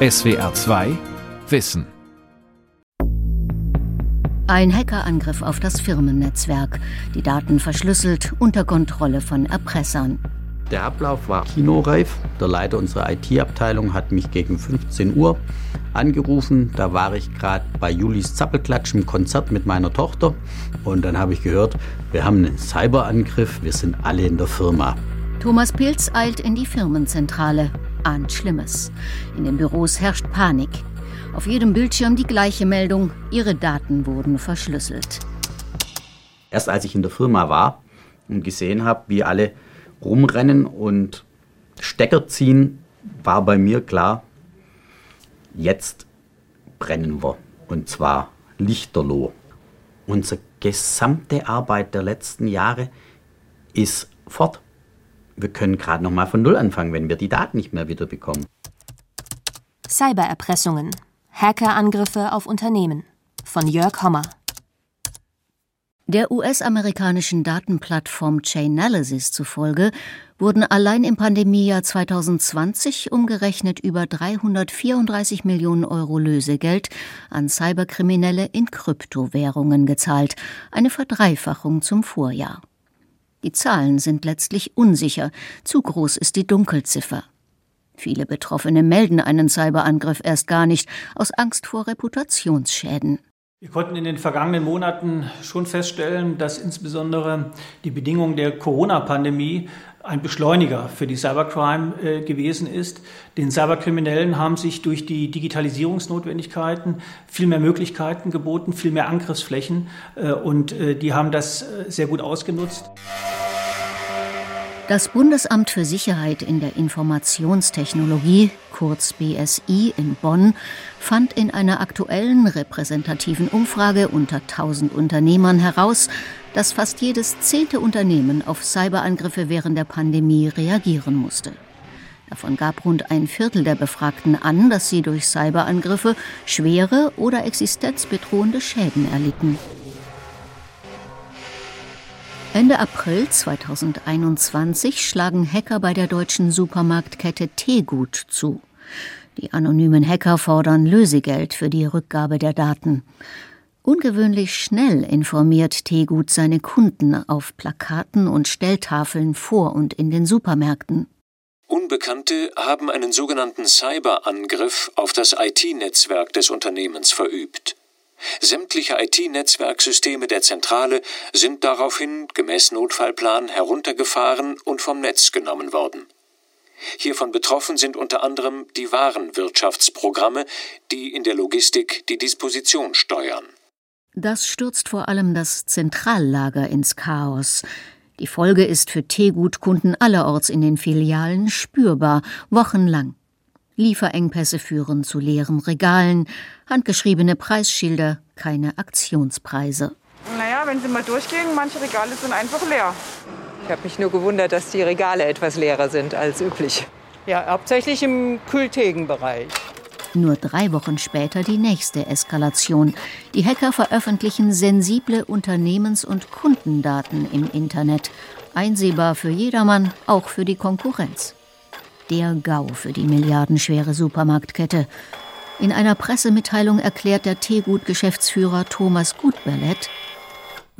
SWR 2 Wissen. Ein Hackerangriff auf das Firmennetzwerk. Die Daten verschlüsselt unter Kontrolle von Erpressern. Der Ablauf war kinoreif. Der Leiter unserer IT-Abteilung hat mich gegen 15 Uhr angerufen. Da war ich gerade bei Julis Zappelklatsch im Konzert mit meiner Tochter. Und dann habe ich gehört, wir haben einen Cyberangriff, wir sind alle in der Firma. Thomas Pilz eilt in die Firmenzentrale, ahnt Schlimmes. In den Büros herrscht Panik. Auf jedem Bildschirm die gleiche Meldung, ihre Daten wurden verschlüsselt. Erst als ich in der Firma war und gesehen habe, wie alle rumrennen und Stecker ziehen, war bei mir klar, jetzt brennen wir. Und zwar lichterloh. Unsere gesamte Arbeit der letzten Jahre ist fort. Wir können gerade noch mal von Null anfangen, wenn wir die Daten nicht mehr wiederbekommen. Cybererpressungen. Hackerangriffe auf Unternehmen. Von Jörg Hommer. Der US-amerikanischen Datenplattform Chainalysis zufolge wurden allein im Pandemiejahr 2020 umgerechnet über 334 Millionen Euro Lösegeld an Cyberkriminelle in Kryptowährungen gezahlt, eine Verdreifachung zum Vorjahr. Die Zahlen sind letztlich unsicher, zu groß ist die Dunkelziffer. Viele Betroffene melden einen Cyberangriff erst gar nicht, aus Angst vor Reputationsschäden. Wir konnten in den vergangenen Monaten schon feststellen, dass insbesondere die Bedingungen der Corona-Pandemie ein Beschleuniger für die Cybercrime äh, gewesen ist. Den Cyberkriminellen haben sich durch die Digitalisierungsnotwendigkeiten viel mehr Möglichkeiten geboten, viel mehr Angriffsflächen äh, und äh, die haben das sehr gut ausgenutzt. Das Bundesamt für Sicherheit in der Informationstechnologie, kurz BSI in Bonn, fand in einer aktuellen repräsentativen Umfrage unter 1000 Unternehmern heraus, dass fast jedes zehnte Unternehmen auf Cyberangriffe während der Pandemie reagieren musste. Davon gab rund ein Viertel der Befragten an, dass sie durch Cyberangriffe schwere oder existenzbedrohende Schäden erlitten. Ende April 2021 schlagen Hacker bei der deutschen Supermarktkette Teegut zu. Die anonymen Hacker fordern Lösegeld für die Rückgabe der Daten. Ungewöhnlich schnell informiert Teegut seine Kunden auf Plakaten und Stelltafeln vor und in den Supermärkten. Unbekannte haben einen sogenannten Cyberangriff auf das IT-Netzwerk des Unternehmens verübt. Sämtliche IT-Netzwerksysteme der Zentrale sind daraufhin gemäß Notfallplan heruntergefahren und vom Netz genommen worden. Hiervon betroffen sind unter anderem die Warenwirtschaftsprogramme, die in der Logistik die Disposition steuern. Das stürzt vor allem das Zentrallager ins Chaos. Die Folge ist für Teegutkunden allerorts in den Filialen spürbar, wochenlang. Lieferengpässe führen zu leeren Regalen, handgeschriebene Preisschilder, keine Aktionspreise. Naja, wenn Sie mal durchgehen, manche Regale sind einfach leer. Ich habe mich nur gewundert, dass die Regale etwas leerer sind als üblich. Ja, hauptsächlich im Kühlthegenbereich. Nur drei Wochen später die nächste Eskalation. Die Hacker veröffentlichen sensible Unternehmens- und Kundendaten im Internet. Einsehbar für jedermann, auch für die Konkurrenz der GAU für die milliardenschwere Supermarktkette. In einer Pressemitteilung erklärt der Teegut-Geschäftsführer Thomas Gutberlet,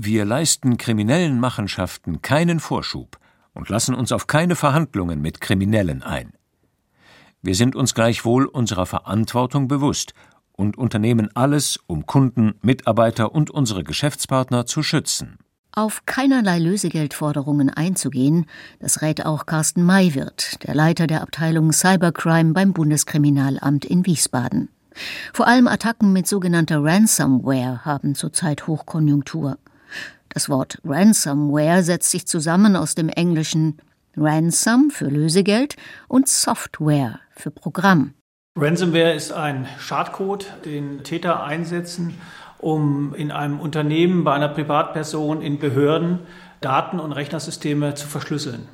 wir leisten kriminellen Machenschaften keinen Vorschub und lassen uns auf keine Verhandlungen mit Kriminellen ein. Wir sind uns gleichwohl unserer Verantwortung bewusst und unternehmen alles, um Kunden, Mitarbeiter und unsere Geschäftspartner zu schützen. Auf keinerlei Lösegeldforderungen einzugehen, das rät auch Carsten Maywirt, der Leiter der Abteilung Cybercrime beim Bundeskriminalamt in Wiesbaden. Vor allem Attacken mit sogenannter Ransomware haben zurzeit Hochkonjunktur. Das Wort Ransomware setzt sich zusammen aus dem englischen Ransom für Lösegeld und Software für Programm. Ransomware ist ein Schadcode, den Täter einsetzen, um in einem Unternehmen, bei einer Privatperson, in Behörden Daten und Rechnersysteme zu verschlüsseln.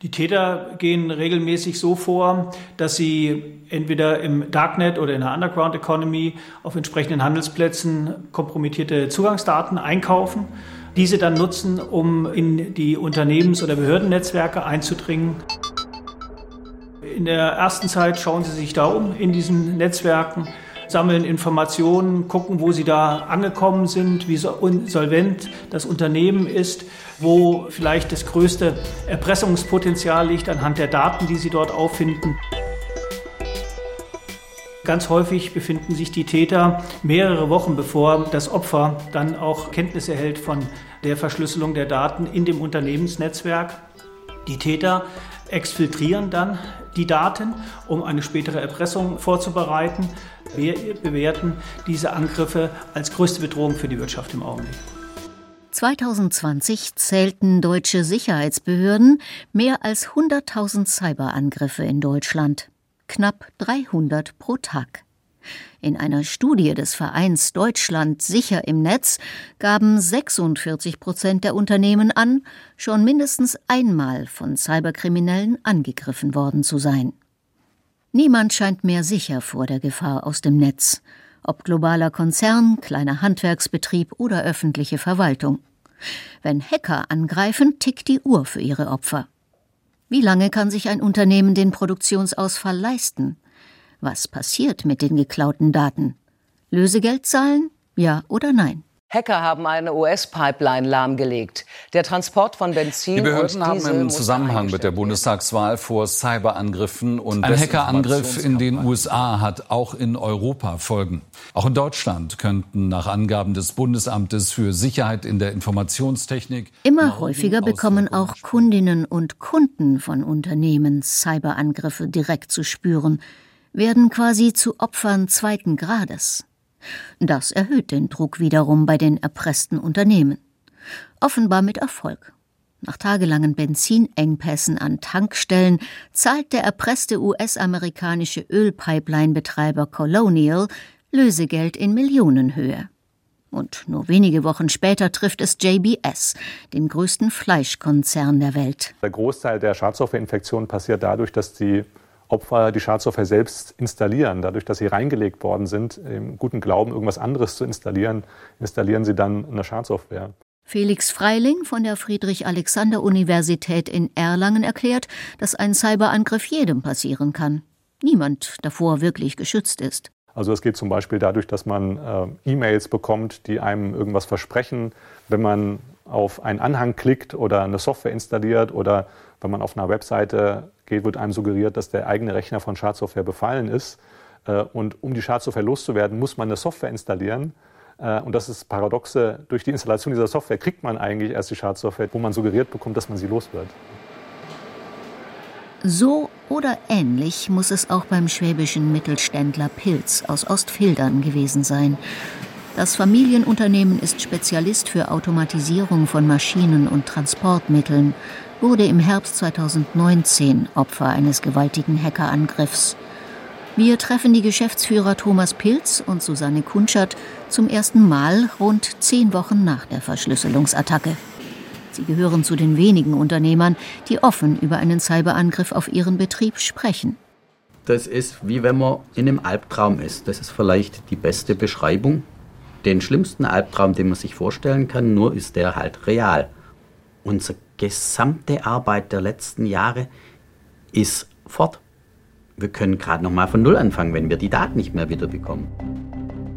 Die Täter gehen regelmäßig so vor, dass sie entweder im Darknet oder in der Underground Economy auf entsprechenden Handelsplätzen kompromittierte Zugangsdaten einkaufen, diese dann nutzen, um in die Unternehmens- oder Behördennetzwerke einzudringen. In der ersten Zeit schauen sie sich da um in diesen Netzwerken, sammeln Informationen, gucken, wo sie da angekommen sind, wie solvent das Unternehmen ist, wo vielleicht das größte Erpressungspotenzial liegt anhand der Daten, die sie dort auffinden. Ganz häufig befinden sich die Täter mehrere Wochen bevor das Opfer dann auch Kenntnis erhält von der Verschlüsselung der Daten in dem Unternehmensnetzwerk. Die Täter exfiltrieren dann die Daten, um eine spätere Erpressung vorzubereiten. Wir bewerten diese Angriffe als größte Bedrohung für die Wirtschaft im Augenblick. 2020 zählten deutsche Sicherheitsbehörden mehr als 100.000 Cyberangriffe in Deutschland, knapp 300 pro Tag. In einer Studie des Vereins Deutschland sicher im Netz gaben 46 Prozent der Unternehmen an, schon mindestens einmal von Cyberkriminellen angegriffen worden zu sein. Niemand scheint mehr sicher vor der Gefahr aus dem Netz, ob globaler Konzern, kleiner Handwerksbetrieb oder öffentliche Verwaltung. Wenn Hacker angreifen, tickt die Uhr für ihre Opfer. Wie lange kann sich ein Unternehmen den Produktionsausfall leisten? Was passiert mit den geklauten Daten? Lösegeld zahlen? Ja oder nein? Hacker haben eine US-Pipeline lahmgelegt. Der Transport von Benzin Die Behörden haben im Zusammenhang mit der Bundestagswahl vor Cyberangriffen und ein Hackerangriff in den USA hat auch in Europa Folgen. Auch in Deutschland könnten nach Angaben des Bundesamtes für Sicherheit in der Informationstechnik immer häufiger bekommen auch Kundinnen und Kunden von Unternehmen Cyberangriffe direkt zu spüren, werden quasi zu Opfern zweiten Grades. Das erhöht den Druck wiederum bei den erpressten Unternehmen. Offenbar mit Erfolg. Nach tagelangen Benzinengpässen an Tankstellen zahlt der erpresste US-amerikanische Ölpipeline-Betreiber Colonial Lösegeld in Millionenhöhe. Und nur wenige Wochen später trifft es JBS, den größten Fleischkonzern der Welt. Der Großteil der Schadstoffinfektionen passiert dadurch, dass die Opfer die Schadsoftware selbst installieren. Dadurch, dass sie reingelegt worden sind, im guten Glauben, irgendwas anderes zu installieren, installieren sie dann eine Schadsoftware. Felix Freiling von der Friedrich-Alexander-Universität in Erlangen erklärt, dass ein Cyberangriff jedem passieren kann. Niemand davor wirklich geschützt ist. Also es geht zum Beispiel dadurch, dass man äh, E-Mails bekommt, die einem irgendwas versprechen. Wenn man auf einen Anhang klickt oder eine Software installiert oder wenn man auf einer Webseite geht, wird einem suggeriert, dass der eigene Rechner von Schadsoftware befallen ist. Äh, und um die Schadsoftware loszuwerden, muss man eine Software installieren. Äh, und das ist paradoxe. Durch die Installation dieser Software kriegt man eigentlich erst die Schadsoftware, wo man suggeriert bekommt, dass man sie los wird. So oder ähnlich muss es auch beim schwäbischen Mittelständler Pilz aus Ostfildern gewesen sein. Das Familienunternehmen ist Spezialist für Automatisierung von Maschinen und Transportmitteln wurde im Herbst 2019 Opfer eines gewaltigen Hackerangriffs. Wir treffen die Geschäftsführer Thomas Pilz und Susanne Kunschert zum ersten Mal rund zehn Wochen nach der Verschlüsselungsattacke. Sie gehören zu den wenigen Unternehmern, die offen über einen Cyberangriff auf ihren Betrieb sprechen. Das ist wie wenn man in einem Albtraum ist. Das ist vielleicht die beste Beschreibung. Den schlimmsten Albtraum, den man sich vorstellen kann, nur ist der halt real. Unser gesamte Arbeit der letzten Jahre ist fort. Wir können gerade noch mal von Null anfangen, wenn wir die Daten nicht mehr wiederbekommen.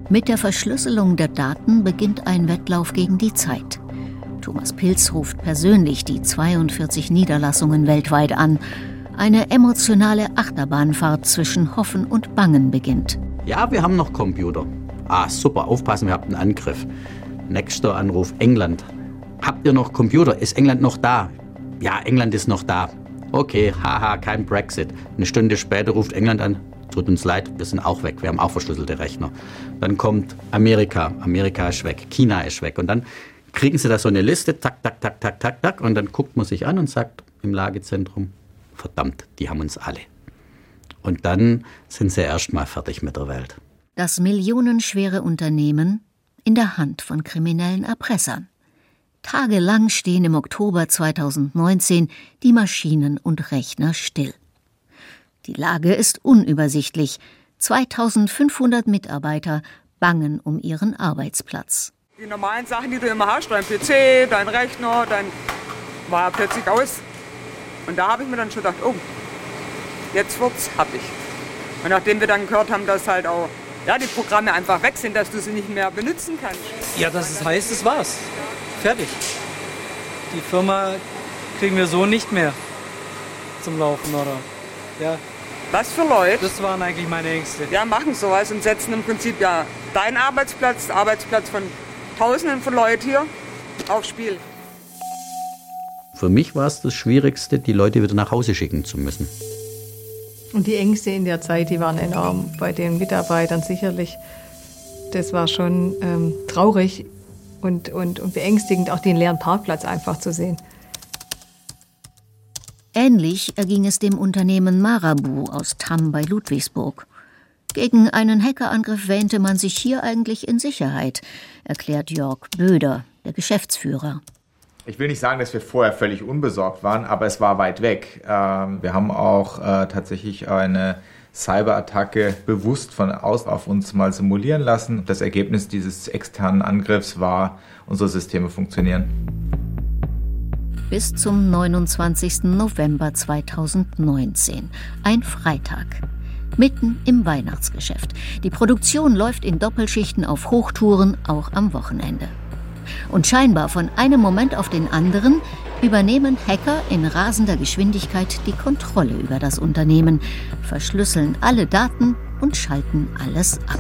Mit der Verschlüsselung der Daten beginnt ein Wettlauf gegen die Zeit. Thomas Pilz ruft persönlich die 42 Niederlassungen weltweit an. Eine emotionale Achterbahnfahrt zwischen Hoffen und Bangen beginnt. Ja, wir haben noch Computer. Ah, super, aufpassen, wir haben einen Angriff. Nächster Anruf, England. Habt ihr noch Computer? Ist England noch da? Ja, England ist noch da. Okay, haha, kein Brexit. Eine Stunde später ruft England an. Tut uns leid, wir sind auch weg. Wir haben auch verschlüsselte Rechner. Dann kommt Amerika. Amerika ist weg. China ist weg. Und dann kriegen sie da so eine Liste, tak, tak, tak, tak, tak, tak. Und dann guckt man sich an und sagt im Lagezentrum, verdammt, die haben uns alle. Und dann sind sie erstmal fertig mit der Welt. Das millionenschwere Unternehmen in der Hand von kriminellen Erpressern. Tagelang stehen im Oktober 2019 die Maschinen und Rechner still. Die Lage ist unübersichtlich. 2500 Mitarbeiter bangen um ihren Arbeitsplatz. Die normalen Sachen, die du immer hast, dein PC, dein Rechner, dein war plötzlich aus. Und da habe ich mir dann schon gedacht, oh, jetzt wird's happig. Und nachdem wir dann gehört haben, dass halt auch ja, die Programme einfach weg sind, dass du sie nicht mehr benutzen kannst. Ja, das ist, heißt, es war's. Fertig. Die Firma kriegen wir so nicht mehr zum Laufen, oder? Ja. Was für Leute? Das waren eigentlich meine Ängste. Ja, machen sowas und setzen im Prinzip ja deinen Arbeitsplatz, den Arbeitsplatz von Tausenden von Leuten hier aufs Spiel. Für mich war es das Schwierigste, die Leute wieder nach Hause schicken zu müssen. Und die Ängste in der Zeit, die waren enorm. Bei den Mitarbeitern sicherlich. Das war schon ähm, traurig und, und, und beängstigend, auch den leeren Parkplatz einfach zu sehen. Ähnlich erging es dem Unternehmen Marabu aus Tamm bei Ludwigsburg. Gegen einen Hackerangriff wähnte man sich hier eigentlich in Sicherheit, erklärt Jörg Böder, der Geschäftsführer. Ich will nicht sagen, dass wir vorher völlig unbesorgt waren, aber es war weit weg. Ähm, wir haben auch äh, tatsächlich eine Cyberattacke bewusst von aus auf uns mal simulieren lassen. Das Ergebnis dieses externen Angriffs war, unsere Systeme funktionieren. Bis zum 29. November 2019, ein Freitag. Mitten im Weihnachtsgeschäft. Die Produktion läuft in Doppelschichten auf Hochtouren, auch am Wochenende. Und scheinbar von einem Moment auf den anderen übernehmen Hacker in rasender Geschwindigkeit die Kontrolle über das Unternehmen, verschlüsseln alle Daten und schalten alles ab.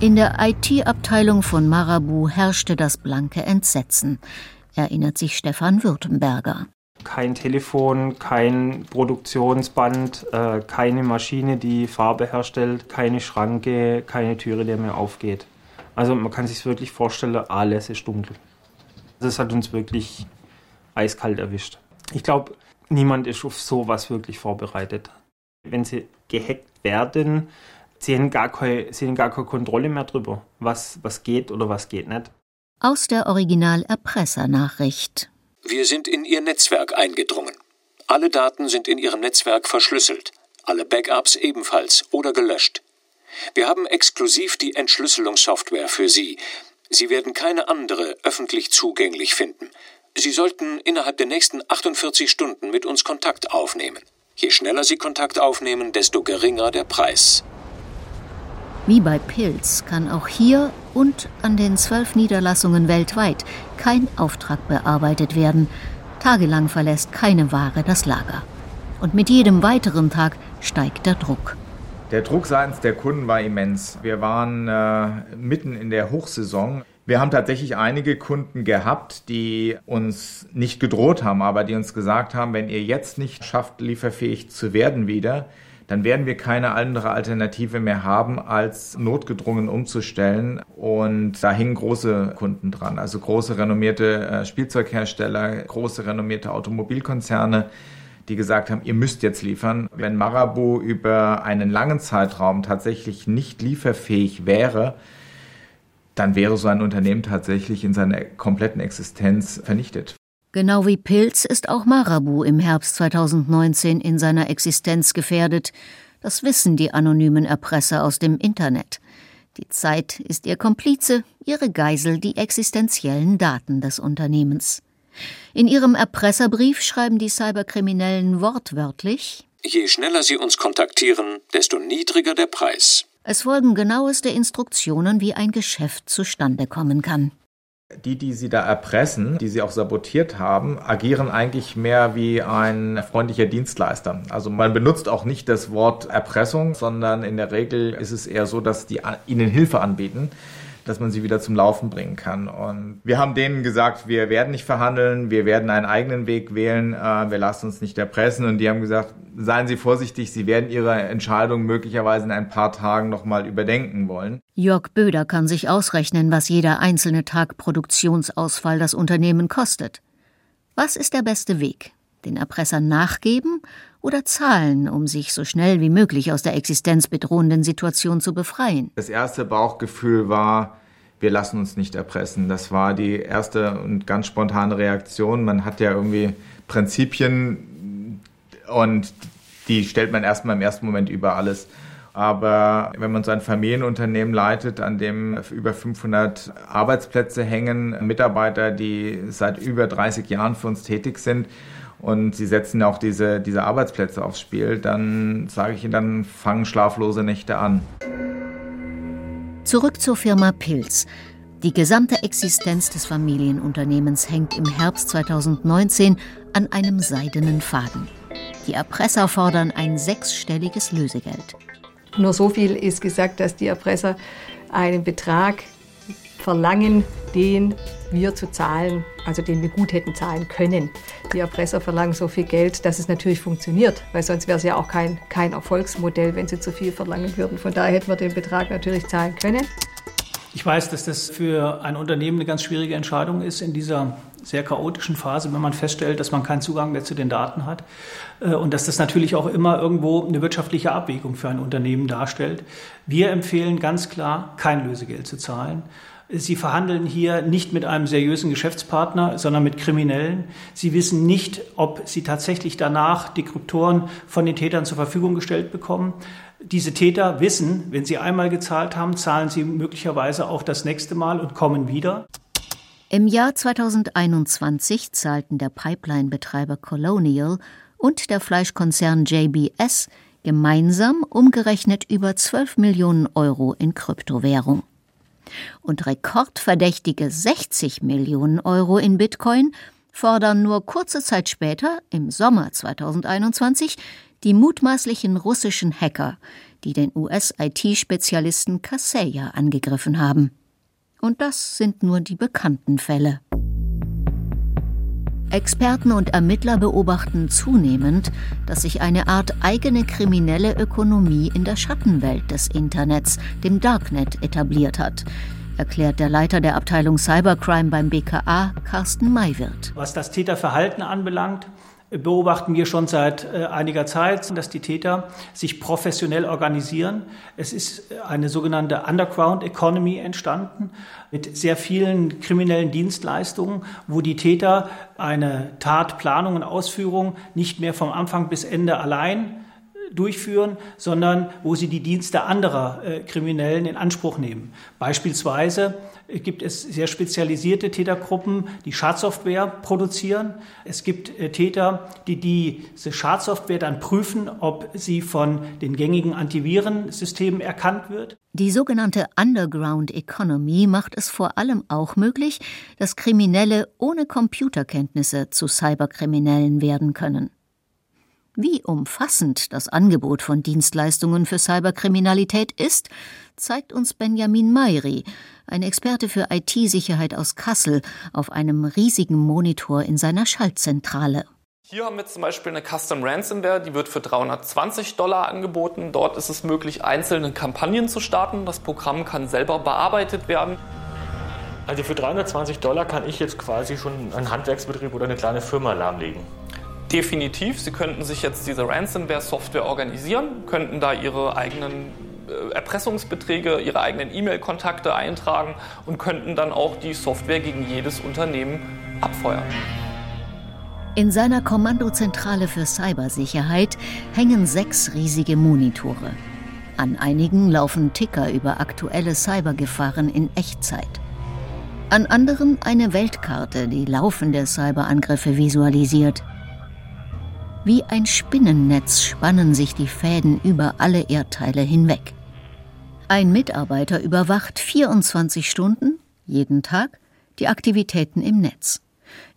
In der IT-Abteilung von Marabu herrschte das blanke Entsetzen, erinnert sich Stefan Württemberger kein Telefon, kein Produktionsband, äh, keine Maschine, die Farbe herstellt, keine Schranke, keine Türe, die mir aufgeht. Also man kann sich wirklich vorstellen, alles ist dunkel. Das hat uns wirklich eiskalt erwischt. Ich glaube, niemand ist auf sowas wirklich vorbereitet. Wenn sie gehackt werden, sie haben gar keine, sie haben gar keine Kontrolle mehr darüber, was, was geht oder was geht nicht. Aus der Original-Erpresser-Nachricht wir sind in Ihr Netzwerk eingedrungen. Alle Daten sind in Ihrem Netzwerk verschlüsselt, alle Backups ebenfalls oder gelöscht. Wir haben exklusiv die Entschlüsselungssoftware für Sie. Sie werden keine andere öffentlich zugänglich finden. Sie sollten innerhalb der nächsten 48 Stunden mit uns Kontakt aufnehmen. Je schneller Sie Kontakt aufnehmen, desto geringer der Preis. Wie bei Pilz kann auch hier und an den zwölf Niederlassungen weltweit kein Auftrag bearbeitet werden. Tagelang verlässt keine Ware das Lager. Und mit jedem weiteren Tag steigt der Druck. Der Druck seitens der Kunden war immens. Wir waren äh, mitten in der Hochsaison. Wir haben tatsächlich einige Kunden gehabt, die uns nicht gedroht haben, aber die uns gesagt haben, wenn ihr jetzt nicht schafft, lieferfähig zu werden wieder, dann werden wir keine andere Alternative mehr haben, als notgedrungen umzustellen. Und da hingen große Kunden dran, also große renommierte äh, Spielzeughersteller, große renommierte Automobilkonzerne die gesagt haben, ihr müsst jetzt liefern. Wenn Marabu über einen langen Zeitraum tatsächlich nicht lieferfähig wäre, dann wäre so ein Unternehmen tatsächlich in seiner kompletten Existenz vernichtet. Genau wie Pilz ist auch Marabu im Herbst 2019 in seiner Existenz gefährdet. Das wissen die anonymen Erpresser aus dem Internet. Die Zeit ist ihr Komplize, ihre Geisel die existenziellen Daten des Unternehmens. In ihrem Erpresserbrief schreiben die Cyberkriminellen wortwörtlich Je schneller sie uns kontaktieren, desto niedriger der Preis. Es folgen genaueste Instruktionen, wie ein Geschäft zustande kommen kann. Die, die sie da erpressen, die sie auch sabotiert haben, agieren eigentlich mehr wie ein freundlicher Dienstleister. Also man benutzt auch nicht das Wort Erpressung, sondern in der Regel ist es eher so, dass die ihnen Hilfe anbieten dass man sie wieder zum Laufen bringen kann. Und wir haben denen gesagt, wir werden nicht verhandeln, wir werden einen eigenen Weg wählen, äh, wir lassen uns nicht erpressen. Und die haben gesagt, seien Sie vorsichtig, Sie werden Ihre Entscheidung möglicherweise in ein paar Tagen nochmal überdenken wollen. Jörg Böder kann sich ausrechnen, was jeder einzelne Tag Produktionsausfall das Unternehmen kostet. Was ist der beste Weg? Den Erpressern nachgeben oder zahlen, um sich so schnell wie möglich aus der existenzbedrohenden Situation zu befreien? Das erste Bauchgefühl war, wir lassen uns nicht erpressen. Das war die erste und ganz spontane Reaktion. Man hat ja irgendwie Prinzipien und die stellt man erstmal im ersten Moment über alles. Aber wenn man so ein Familienunternehmen leitet, an dem über 500 Arbeitsplätze hängen, Mitarbeiter, die seit über 30 Jahren für uns tätig sind und sie setzen auch diese, diese Arbeitsplätze aufs Spiel, dann sage ich Ihnen, dann fangen schlaflose Nächte an. Zurück zur Firma Pilz. Die gesamte Existenz des Familienunternehmens hängt im Herbst 2019 an einem seidenen Faden. Die Erpresser fordern ein sechsstelliges Lösegeld. Nur so viel ist gesagt, dass die Erpresser einen Betrag verlangen, den wir zu zahlen, also den wir gut hätten zahlen können. Die Erpresser verlangen so viel Geld, dass es natürlich funktioniert, weil sonst wäre es ja auch kein, kein Erfolgsmodell, wenn sie zu viel verlangen würden. Von daher hätten wir den Betrag natürlich zahlen können. Ich weiß, dass das für ein Unternehmen eine ganz schwierige Entscheidung ist in dieser sehr chaotischen Phase, wenn man feststellt, dass man keinen Zugang mehr zu den Daten hat äh, und dass das natürlich auch immer irgendwo eine wirtschaftliche Abwägung für ein Unternehmen darstellt. Wir empfehlen ganz klar, kein Lösegeld zu zahlen. Sie verhandeln hier nicht mit einem seriösen Geschäftspartner, sondern mit Kriminellen. Sie wissen nicht, ob Sie tatsächlich danach die Kryptoren von den Tätern zur Verfügung gestellt bekommen. Diese Täter wissen, wenn sie einmal gezahlt haben, zahlen sie möglicherweise auch das nächste Mal und kommen wieder. Im Jahr 2021 zahlten der Pipeline-Betreiber Colonial und der Fleischkonzern JBS gemeinsam umgerechnet über 12 Millionen Euro in Kryptowährung. Und rekordverdächtige 60 Millionen Euro in Bitcoin fordern nur kurze Zeit später, im Sommer 2021, die mutmaßlichen russischen Hacker, die den US-IT-Spezialisten Kaseya angegriffen haben. Und das sind nur die bekannten Fälle. Experten und Ermittler beobachten zunehmend, dass sich eine Art eigene kriminelle Ökonomie in der Schattenwelt des Internets, dem Darknet, etabliert hat, erklärt der Leiter der Abteilung Cybercrime beim BKA, Carsten Maywirth. Was das Täterverhalten anbelangt, beobachten wir schon seit äh, einiger Zeit, dass die Täter sich professionell organisieren. Es ist eine sogenannte Underground Economy entstanden mit sehr vielen kriminellen Dienstleistungen, wo die Täter eine Tat, Planung und Ausführung nicht mehr vom Anfang bis Ende allein durchführen, sondern wo sie die Dienste anderer äh, Kriminellen in Anspruch nehmen. Beispielsweise gibt es sehr spezialisierte Tätergruppen, die Schadsoftware produzieren. Es gibt äh, Täter, die diese Schadsoftware dann prüfen, ob sie von den gängigen Antivirensystemen erkannt wird. Die sogenannte Underground Economy macht es vor allem auch möglich, dass Kriminelle ohne Computerkenntnisse zu Cyberkriminellen werden können. Wie umfassend das Angebot von Dienstleistungen für Cyberkriminalität ist, zeigt uns Benjamin Mayri, ein Experte für IT-Sicherheit aus Kassel, auf einem riesigen Monitor in seiner Schaltzentrale. Hier haben wir zum Beispiel eine Custom Ransomware, die wird für 320 Dollar angeboten. Dort ist es möglich, einzelne Kampagnen zu starten. Das Programm kann selber bearbeitet werden. Also für 320 Dollar kann ich jetzt quasi schon einen Handwerksbetrieb oder eine kleine Firma lahmlegen. Definitiv. Sie könnten sich jetzt diese Ransomware-Software organisieren, könnten da Ihre eigenen äh, Erpressungsbeträge, Ihre eigenen E-Mail-Kontakte eintragen und könnten dann auch die Software gegen jedes Unternehmen abfeuern. In seiner Kommandozentrale für Cybersicherheit hängen sechs riesige Monitore. An einigen laufen Ticker über aktuelle Cybergefahren in Echtzeit. An anderen eine Weltkarte, die laufende Cyberangriffe visualisiert. Wie ein Spinnennetz spannen sich die Fäden über alle Erdteile hinweg. Ein Mitarbeiter überwacht 24 Stunden, jeden Tag, die Aktivitäten im Netz.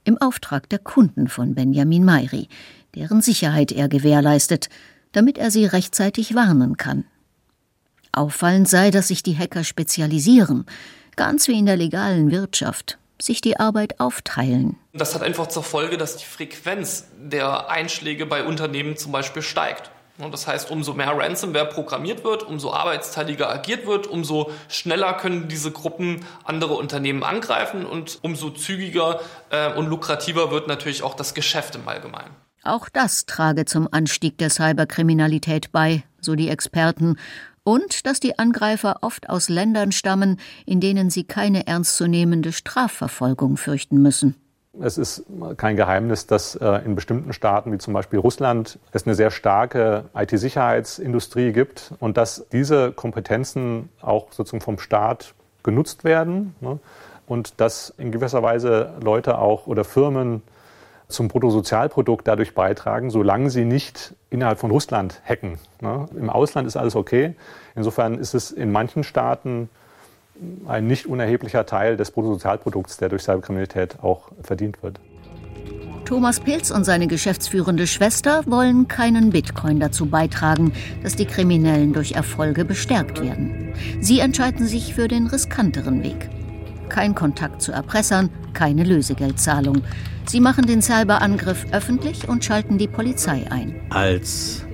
Im Auftrag der Kunden von Benjamin Mayri, deren Sicherheit er gewährleistet, damit er sie rechtzeitig warnen kann. Auffallend sei, dass sich die Hacker spezialisieren, ganz wie in der legalen Wirtschaft, sich die Arbeit aufteilen. Das hat einfach zur Folge, dass die Frequenz der Einschläge bei Unternehmen zum Beispiel steigt. Das heißt, umso mehr Ransomware programmiert wird, umso arbeitsteiliger agiert wird, umso schneller können diese Gruppen andere Unternehmen angreifen und umso zügiger äh, und lukrativer wird natürlich auch das Geschäft im Allgemeinen. Auch das trage zum Anstieg der Cyberkriminalität bei, so die Experten, und dass die Angreifer oft aus Ländern stammen, in denen sie keine ernstzunehmende Strafverfolgung fürchten müssen. Es ist kein Geheimnis, dass äh, in bestimmten Staaten wie zum Beispiel Russland es eine sehr starke IT-Sicherheitsindustrie gibt und dass diese Kompetenzen auch sozusagen vom Staat genutzt werden ne? und dass in gewisser Weise Leute auch oder Firmen zum Bruttosozialprodukt dadurch beitragen, solange sie nicht innerhalb von Russland hacken. Ne? Im Ausland ist alles okay. Insofern ist es in manchen Staaten ein nicht unerheblicher Teil des Bruttosozialprodukts, der durch Cyberkriminalität auch verdient wird. Thomas Pilz und seine geschäftsführende Schwester wollen keinen Bitcoin dazu beitragen, dass die Kriminellen durch Erfolge bestärkt werden. Sie entscheiden sich für den riskanteren Weg. Kein Kontakt zu Erpressern, keine Lösegeldzahlung. Sie machen den Cyberangriff öffentlich und schalten die Polizei ein. Als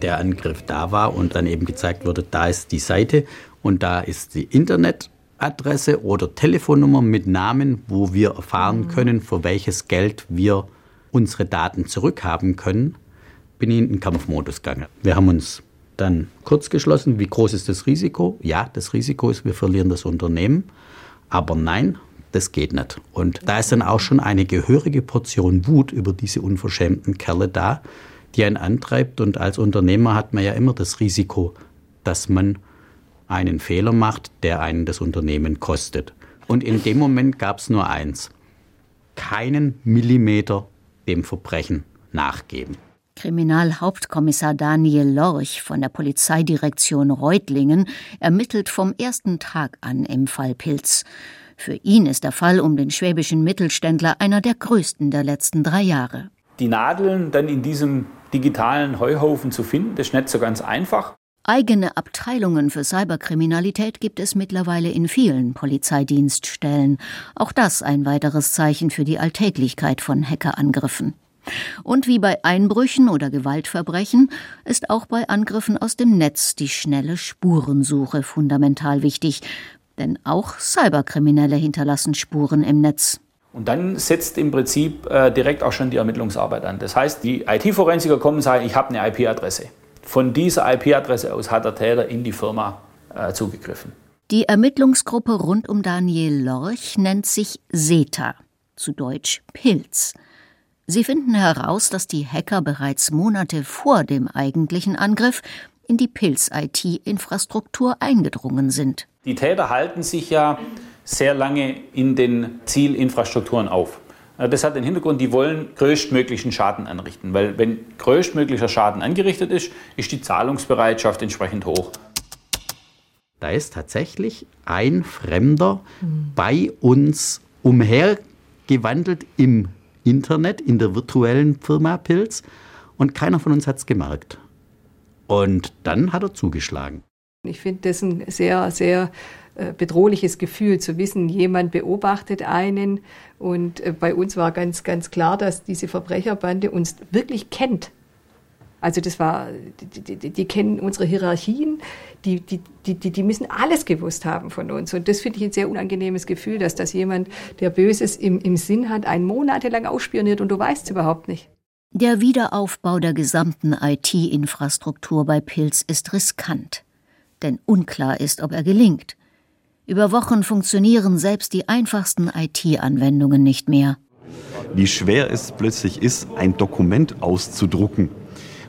der Angriff da war und dann eben gezeigt wurde, da ist die Seite und da ist die Internetadresse oder Telefonnummer mit Namen, wo wir erfahren können, für welches Geld wir unsere Daten zurückhaben können, bin ich in den Kampfmodus gegangen. Wir haben uns dann kurz geschlossen, wie groß ist das Risiko? Ja, das Risiko ist, wir verlieren das Unternehmen. Aber nein, das geht nicht. Und da ist dann auch schon eine gehörige Portion Wut über diese unverschämten Kerle da, die einen antreibt. Und als Unternehmer hat man ja immer das Risiko, dass man einen Fehler macht, der einen das Unternehmen kostet. Und in dem Moment gab es nur eins. Keinen Millimeter dem Verbrechen nachgeben. Kriminalhauptkommissar Daniel Lorch von der Polizeidirektion Reutlingen ermittelt vom ersten Tag an im Fall Pilz. Für ihn ist der Fall um den schwäbischen Mittelständler einer der größten der letzten drei Jahre. Die Nadeln dann in diesem digitalen Heuhaufen zu finden, das ist nicht so ganz einfach. Eigene Abteilungen für Cyberkriminalität gibt es mittlerweile in vielen Polizeidienststellen. Auch das ein weiteres Zeichen für die Alltäglichkeit von Hackerangriffen. Und wie bei Einbrüchen oder Gewaltverbrechen ist auch bei Angriffen aus dem Netz die schnelle Spurensuche fundamental wichtig. Denn auch Cyberkriminelle hinterlassen Spuren im Netz. Und dann setzt im Prinzip äh, direkt auch schon die Ermittlungsarbeit an. Das heißt, die IT-Forensiker kommen und sagen, ich habe eine IP-Adresse. Von dieser IP-Adresse aus hat der Täter in die Firma äh, zugegriffen. Die Ermittlungsgruppe rund um Daniel Lorch nennt sich SETA, zu Deutsch Pilz. Sie finden heraus, dass die Hacker bereits Monate vor dem eigentlichen Angriff in die Pilz-IT-Infrastruktur eingedrungen sind. Die Täter halten sich ja sehr lange in den Zielinfrastrukturen auf. Äh, das hat den Hintergrund, die wollen größtmöglichen Schaden anrichten, weil wenn größtmöglicher Schaden angerichtet ist, ist die Zahlungsbereitschaft entsprechend hoch. Da ist tatsächlich ein Fremder mhm. bei uns umhergewandelt im Internet, in der virtuellen Firma Pilz und keiner von uns hat es gemerkt. Und dann hat er zugeschlagen. Ich finde das ein sehr, sehr äh, bedrohliches Gefühl zu wissen, jemand beobachtet einen. Und äh, bei uns war ganz, ganz klar, dass diese Verbrecherbande uns wirklich kennt. Also das war, die, die, die kennen unsere Hierarchien, die, die, die, die müssen alles gewusst haben von uns. Und das finde ich ein sehr unangenehmes Gefühl, dass das jemand, der Böses im, im Sinn hat, einen monatelang ausspioniert und du weißt es überhaupt nicht. Der Wiederaufbau der gesamten IT-Infrastruktur bei Pilz ist riskant. Denn unklar ist, ob er gelingt. Über Wochen funktionieren selbst die einfachsten IT-Anwendungen nicht mehr. Wie schwer es plötzlich ist, ein Dokument auszudrucken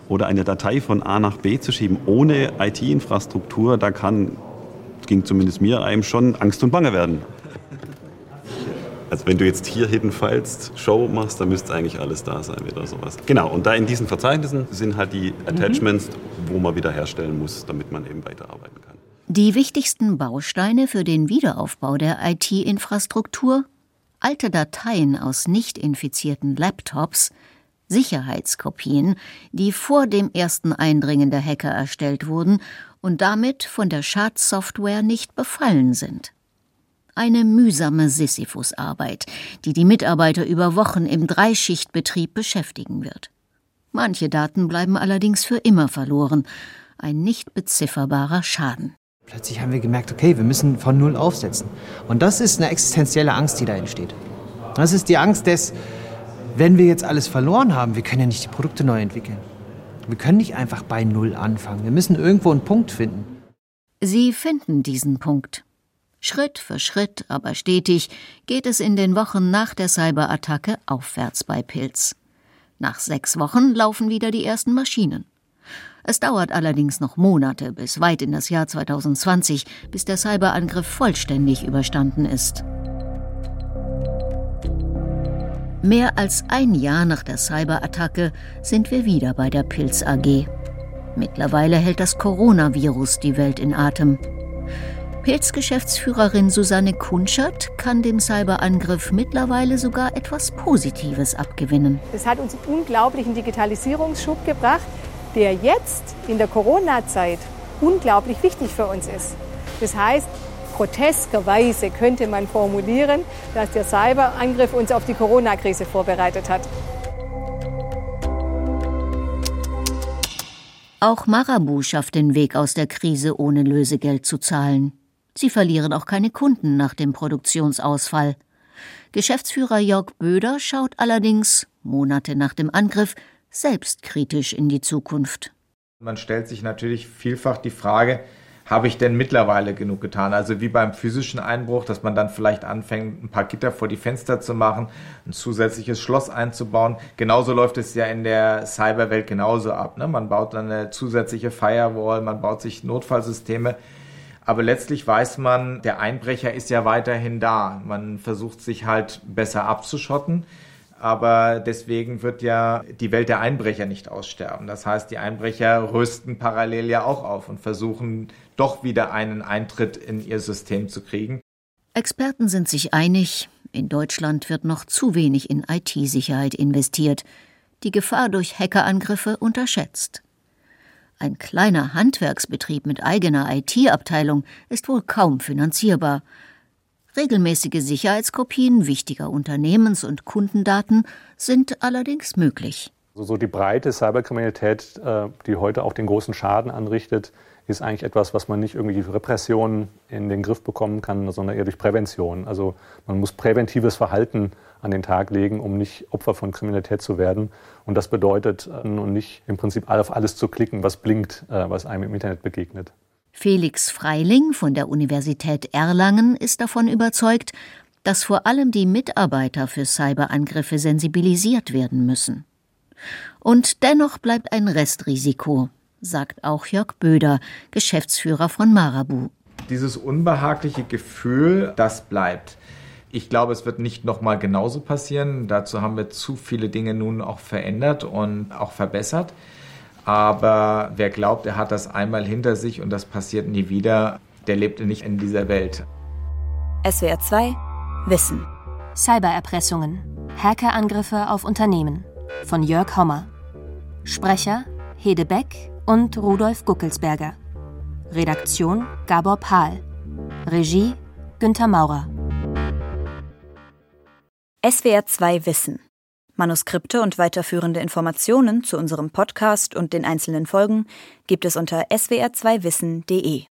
oder eine Datei von A nach B zu schieben ohne IT-Infrastruktur, da kann, ging zumindest mir einem schon Angst und Bange werden. Also wenn du jetzt hier Hidden Files Show machst, dann müsste eigentlich alles da sein wieder sowas. Genau, und da in diesen Verzeichnissen sind halt die Attachments, mhm. wo man wieder herstellen muss, damit man eben weiterarbeiten kann. Die wichtigsten Bausteine für den Wiederaufbau der IT-Infrastruktur? Alte Dateien aus nicht infizierten Laptops, Sicherheitskopien, die vor dem ersten Eindringen der Hacker erstellt wurden und damit von der Schadsoftware nicht befallen sind. Eine mühsame Sisyphusarbeit, die die Mitarbeiter über Wochen im Dreischichtbetrieb beschäftigen wird. Manche Daten bleiben allerdings für immer verloren, ein nicht bezifferbarer Schaden. Plötzlich haben wir gemerkt, okay, wir müssen von Null aufsetzen. Und das ist eine existenzielle Angst, die da entsteht. Das ist die Angst des, wenn wir jetzt alles verloren haben, wir können ja nicht die Produkte neu entwickeln. Wir können nicht einfach bei Null anfangen. Wir müssen irgendwo einen Punkt finden. Sie finden diesen Punkt. Schritt für Schritt, aber stetig geht es in den Wochen nach der Cyberattacke aufwärts bei Pilz. Nach sechs Wochen laufen wieder die ersten Maschinen. Es dauert allerdings noch Monate bis weit in das Jahr 2020, bis der Cyberangriff vollständig überstanden ist. Mehr als ein Jahr nach der Cyberattacke sind wir wieder bei der Pilz AG. Mittlerweile hält das Coronavirus die Welt in Atem. Pilz-Geschäftsführerin Susanne Kunschert kann dem Cyberangriff mittlerweile sogar etwas Positives abgewinnen. Es hat uns einen unglaublichen Digitalisierungsschub gebracht, der jetzt in der Corona-Zeit unglaublich wichtig für uns ist. Das heißt, groteskerweise könnte man formulieren, dass der Cyberangriff uns auf die Corona-Krise vorbereitet hat. Auch Marabu schafft den Weg aus der Krise, ohne Lösegeld zu zahlen. Sie verlieren auch keine Kunden nach dem Produktionsausfall. Geschäftsführer Jörg Böder schaut allerdings, Monate nach dem Angriff, selbstkritisch in die Zukunft. Man stellt sich natürlich vielfach die Frage, habe ich denn mittlerweile genug getan? Also wie beim physischen Einbruch, dass man dann vielleicht anfängt, ein paar Gitter vor die Fenster zu machen, ein zusätzliches Schloss einzubauen. Genauso läuft es ja in der Cyberwelt genauso ab. Ne? Man baut dann eine zusätzliche Firewall, man baut sich Notfallsysteme. Aber letztlich weiß man, der Einbrecher ist ja weiterhin da. Man versucht sich halt besser abzuschotten aber deswegen wird ja die Welt der Einbrecher nicht aussterben. Das heißt, die Einbrecher rüsten parallel ja auch auf und versuchen doch wieder einen Eintritt in ihr System zu kriegen. Experten sind sich einig, in Deutschland wird noch zu wenig in IT-Sicherheit investiert, die Gefahr durch Hackerangriffe unterschätzt. Ein kleiner Handwerksbetrieb mit eigener IT-Abteilung ist wohl kaum finanzierbar, Regelmäßige Sicherheitskopien wichtiger Unternehmens- und Kundendaten sind allerdings möglich. So die breite Cyberkriminalität, äh, die heute auch den großen Schaden anrichtet, ist eigentlich etwas, was man nicht irgendwie durch Repression in den Griff bekommen kann, sondern eher durch Prävention. Also man muss präventives Verhalten an den Tag legen, um nicht Opfer von Kriminalität zu werden. Und das bedeutet, äh, nun nicht im Prinzip auf alles zu klicken, was blinkt, äh, was einem im Internet begegnet. Felix Freiling von der Universität Erlangen ist davon überzeugt, dass vor allem die Mitarbeiter für Cyberangriffe sensibilisiert werden müssen. Und dennoch bleibt ein Restrisiko, sagt auch Jörg Böder, Geschäftsführer von Marabu. Dieses unbehagliche Gefühl, das bleibt. Ich glaube, es wird nicht nochmal genauso passieren. Dazu haben wir zu viele Dinge nun auch verändert und auch verbessert. Aber wer glaubt, er hat das einmal hinter sich und das passiert nie wieder, der lebt nicht in dieser Welt. SWR 2 Wissen. Cybererpressungen. Hackerangriffe auf Unternehmen. Von Jörg Hommer. Sprecher Hede Beck und Rudolf Guckelsberger. Redaktion Gabor Pahl. Regie Günter Maurer. SWR 2 Wissen. Manuskripte und weiterführende Informationen zu unserem Podcast und den einzelnen Folgen gibt es unter swr2wissen.de.